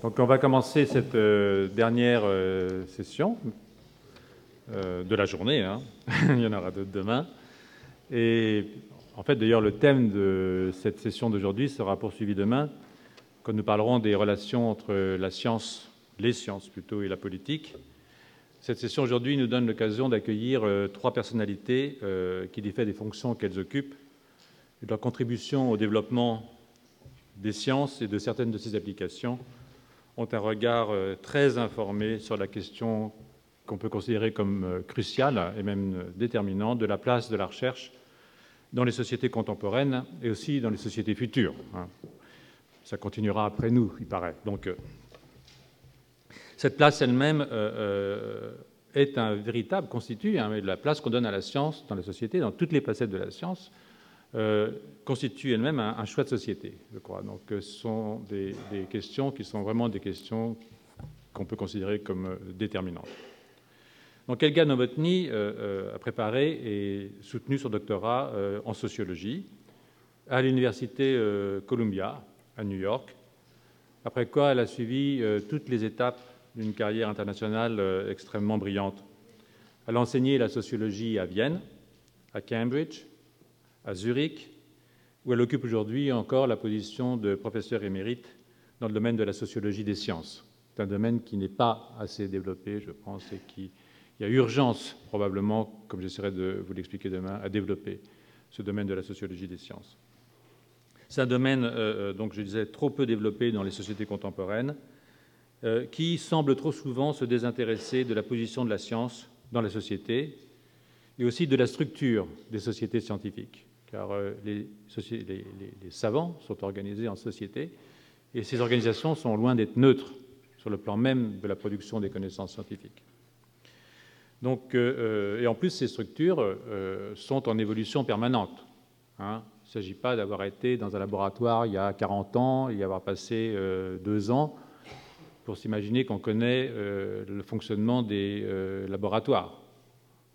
Donc on va commencer cette euh, dernière euh, session euh, de la journée. Hein. Il y en aura d'autres demain. Et en fait, d'ailleurs, le thème de cette session d'aujourd'hui sera poursuivi demain, quand nous parlerons des relations entre la science, les sciences plutôt, et la politique. Cette session aujourd'hui nous donne l'occasion d'accueillir trois personnalités qui, fait des fonctions qu'elles occupent et de leur contribution au développement des sciences et de certaines de ses applications, ont un regard euh, très informé sur la question qu'on peut considérer comme euh, cruciale et même euh, déterminante de la place de la recherche dans les sociétés contemporaines et aussi dans les sociétés futures. Hein. Ça continuera après nous, il paraît. Donc, cette place elle-même est un véritable, constitue hein, la place qu'on donne à la science dans la société, dans toutes les facettes de la science, constitue elle-même un, choix de société, je crois. Donc, euh, ce sont des, questions qui sont vraiment des questions qu'on peut considérer comme euh, déterminantes. Donc, Elga Novotny a préparé et soutenu son doctorat en sociologie à l'université Columbia à New York, après quoi elle a suivi toutes les étapes d'une carrière internationale extrêmement brillante. Elle a enseigné la sociologie à Vienne, à Cambridge, à Zurich, où elle occupe aujourd'hui encore la position de professeur émérite dans le domaine de la sociologie des sciences. C'est un domaine qui n'est pas assez développé, je pense, et qui il y a urgence, probablement, comme j'essaierai de vous l'expliquer demain, à développer ce domaine de la sociologie des sciences. C'est un domaine, euh, euh, donc je disais, trop peu développé dans les sociétés contemporaines, euh, qui semble trop souvent se désintéresser de la position de la science dans la société et aussi de la structure des sociétés scientifiques car euh, les, savants sont organisés en sociétés, et ces organisations sont loin d'être neutres sur le plan même de la production des connaissances scientifiques. Euh, euh, et en plus, ces structures sont en évolution permanente. Hein. Il ne s'agit pas d'avoir été dans un laboratoire il y a 40 ans y avoir passé deux ans pour s'imaginer qu'on connaît le fonctionnement des laboratoires.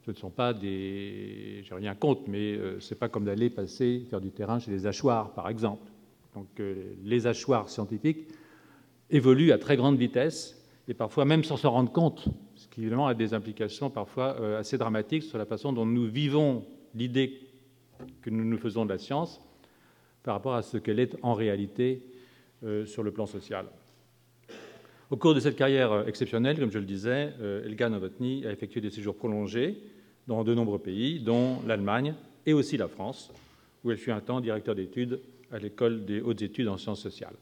Ce ne sont pas des. J'ai rien contre, mais euh, ce n'est pas comme d'aller passer, faire du terrain chez les hachoirs, par exemple. Donc euh, les hachoirs scientifiques évoluent à très grande vitesse et parfois même sans s'en rendre compte, ce qui évidemment a des implications parfois euh, assez dramatiques sur la façon dont nous vivons l'idée que nous nous faisons de la science par rapport à ce qu'elle est en réalité sur le plan social. Au cours de cette carrière exceptionnelle, comme je le disais, Elga Novotny a effectué des séjours prolongés dans de nombreux pays, dont l'Allemagne et aussi la France, où elle fut un temps directeur d'études à l'école des hautes études en sciences sociales.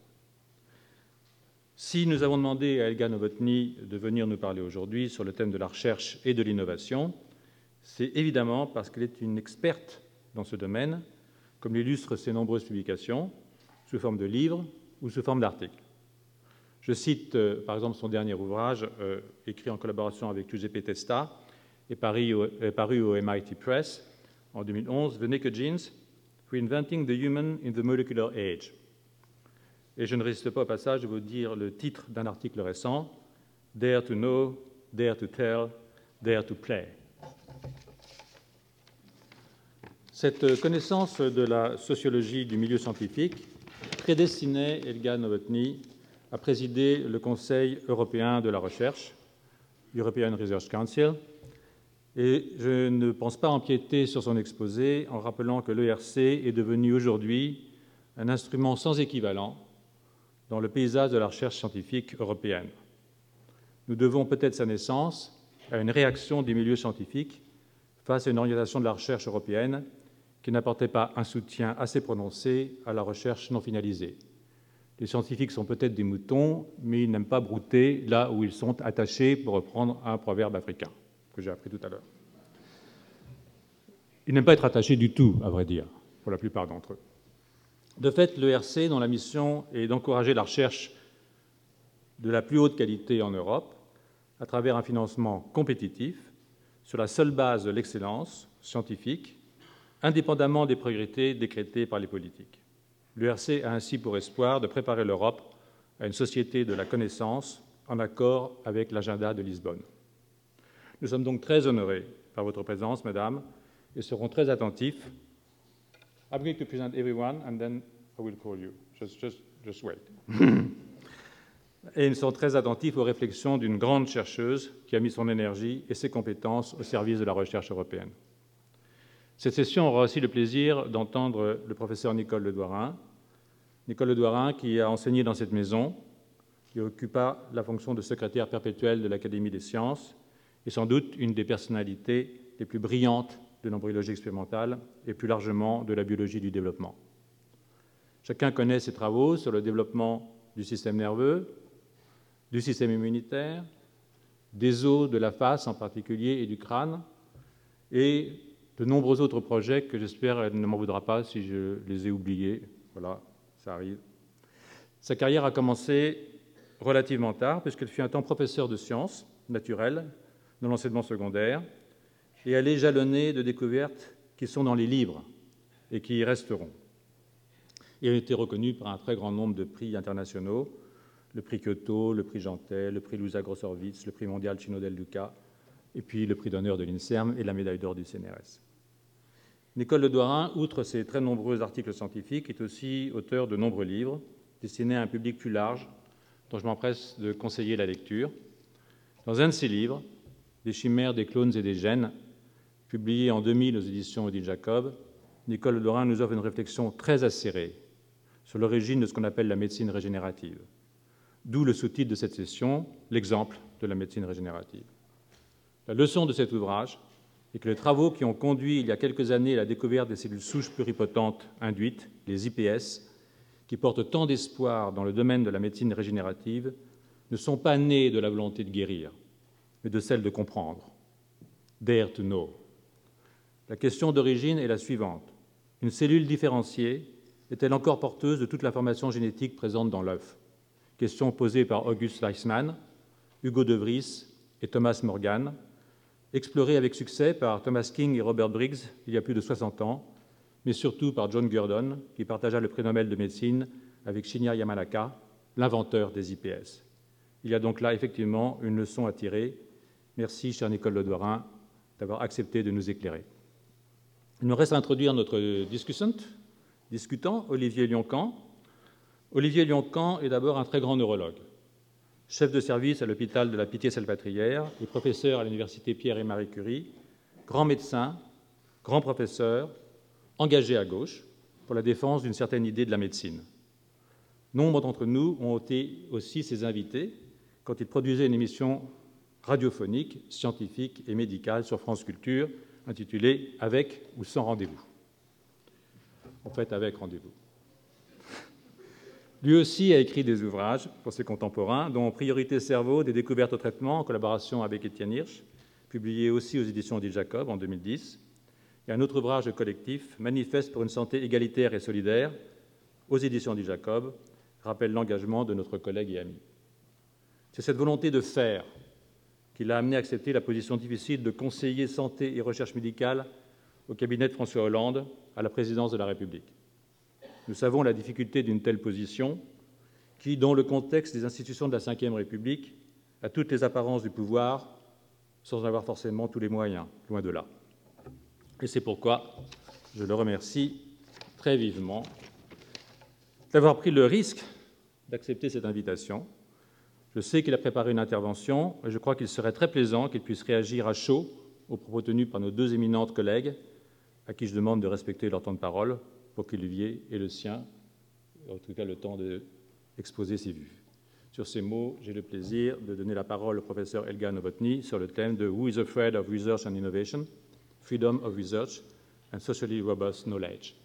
Si nous avons demandé à Elga Novotny de venir nous parler aujourd'hui sur le thème de la recherche et de l'innovation, c'est évidemment parce qu'elle est une experte dans ce domaine, comme l'illustrent ses nombreuses publications, sous forme de livres ou sous forme d'articles. Je cite euh, par exemple son dernier ouvrage, euh, écrit en collaboration avec Giuseppe Testa, est paru au, MIT Press en 2011, The Naked Genes, Reinventing the Human in the Molecular Age. Et je ne résiste pas au passage de vous dire le titre d'un article récent, Dare to Know, Dare to Tell, Dare to Play. Cette connaissance de la sociologie du milieu scientifique prédestinait Elga Novotny à présider le Conseil européen de la recherche, European Research Council, et je ne pense pas empiéter sur son exposé en rappelant que l'ERC est devenu aujourd'hui un instrument sans équivalent dans le paysage de la recherche scientifique européenne. Nous devons peut-être sa naissance à une réaction des milieux scientifiques face à une orientation de la recherche européenne qui n'apportait pas un soutien assez prononcé à la recherche non finalisée. Les scientifiques sont peut-être des moutons, mais ils n'aiment pas brouter là où ils sont attachés, pour reprendre un proverbe africain que j'ai appris tout à l'heure. Ils n'aiment pas être attachés du tout, à vrai dire, pour la plupart d'entre eux. De fait, l'ERC, dont la mission est d'encourager la recherche de la plus haute qualité en Europe, à travers un financement compétitif, sur la seule base de l'excellence scientifique, indépendamment des priorités décrétées par les politiques. L'ERC a ainsi pour espoir de préparer l'Europe à une société de la connaissance en accord avec l'agenda de Lisbonne. Nous sommes donc très honorés par votre présence, Madame, et serons très attentifs. I'm going to present everyone and then I will call you. Just, just, just wait. et ils sont très attentifs aux réflexions d'une grande chercheuse qui a mis son énergie et ses compétences au service de la recherche européenne. Cette session aura aussi le plaisir d'entendre le professeur Nicole Ledouarin. Nicole Ledouarin qui a enseigné dans cette maison, qui occupa la fonction de secrétaire perpétuel de l'Académie des sciences, et sans doute une des personnalités les plus brillantes de l'embryologie expérimentale et plus largement de la biologie du développement. Chacun connaît ses travaux sur le développement du système nerveux, du système immunitaire, des os de la face en particulier et du crâne, et de nombreux autres projets que j'espère elle ne m'en voudra pas si je les ai oubliés. Voilà, ça arrive. Sa carrière a commencé relativement tard, puisqu'elle fut un temps professeur de sciences naturelles dans l'enseignement secondaire, et elle est jalonnée de découvertes qui sont dans les livres et qui y resteront. Elle a été reconnue par un très grand nombre de prix internationaux, le prix Kyoto, le prix Jantet, le prix Louisa Grossorwitz, le prix mondial Chino del Duca, et puis le prix d'honneur de l'INSERM et la médaille d'or du CNRS. Nicole Ledouarin, outre ses très nombreux articles scientifiques, est aussi auteur de nombreux livres destinés à un public plus large, dont je m'empresse de conseiller la lecture. Dans un de ses livres, Des chimères, des clones et des gènes, publié en 2000 aux éditions Odile Jacob, Nicole Ledouarin nous offre une réflexion très acérée sur l'origine de ce qu'on appelle la médecine régénérative. D'où le sous-titre de cette session, l'exemple de la médecine régénérative. La leçon de cet ouvrage est que les travaux qui ont conduit il y a quelques années à la découverte des cellules souches pluripotentes induites, les IPS, qui portent tant d'espoir dans le domaine de la médecine régénérative, ne sont pas nés de la volonté de guérir, mais de celle de comprendre. Dare to know. La question d'origine est la suivante. Une cellule différenciée est-elle encore porteuse de toute l'information génétique présente dans l'œuf? Question posée par August Weissmann, Hugo De Vries et Thomas Morgan, explorée avec succès par Thomas King et Robert Briggs il y a plus de 60 ans, mais surtout par John Gurdon, qui partagea le prix Nobel de médecine avec Shinya Yamanaka, l'inventeur des IPS. Il y a donc là effectivement une leçon à tirer. Merci, cher Nicole Ledouarin, d'avoir accepté de nous éclairer. Il nous reste à introduire notre discutant Olivier Lioncan, Olivier Lioncan est d'abord un très grand neurologue, chef de service à l'hôpital de la Pitié-Salpêtrière et professeur à l'université Pierre et Marie Curie, grand médecin, grand professeur, engagé à gauche pour la défense d'une certaine idée de la médecine. Nombre d'entre nous ont été aussi ses invités quand il produisait une émission radiophonique, scientifique et médicale sur France Culture intitulée Avec ou sans rendez-vous. En fait, avec rendez-vous. Lui aussi a écrit des ouvrages pour ses contemporains, dont Priorité cerveau, des découvertes au traitement, en collaboration avec Étienne Hirsch, publié aussi aux éditions Odile Jacob en 2010, et un autre ouvrage collectif, Manifeste pour une santé égalitaire et solidaire, aux éditions Odile Jacob, rappelle l'engagement de notre collègue et ami. C'est cette volonté de faire qui l'a amené à accepter la position difficile de conseiller santé et recherche médicale au cabinet de François Hollande à la présidence de la République. Nous savons la difficulté d'une telle position qui, dans le contexte des institutions de la Ve République, a toutes les apparences du pouvoir sans avoir forcément tous les moyens, loin de là. Et c'est pourquoi je le remercie très vivement d'avoir pris le risque d'accepter cette invitation. Je sais qu'il a préparé une intervention et je crois qu'il serait très plaisant qu'il puisse réagir à chaud aux propos tenus par nos deux éminentes collègues, à qui je demande de respecter leur temps de parole pour qu'Olivier ait le sien, en tout cas le temps d'exposer ses vues. Sur ces mots, j'ai le plaisir de donner la parole au professeur Elga Novotny sur le thème de Who is afraid of research and innovation, freedom of research and socially robust knowledge.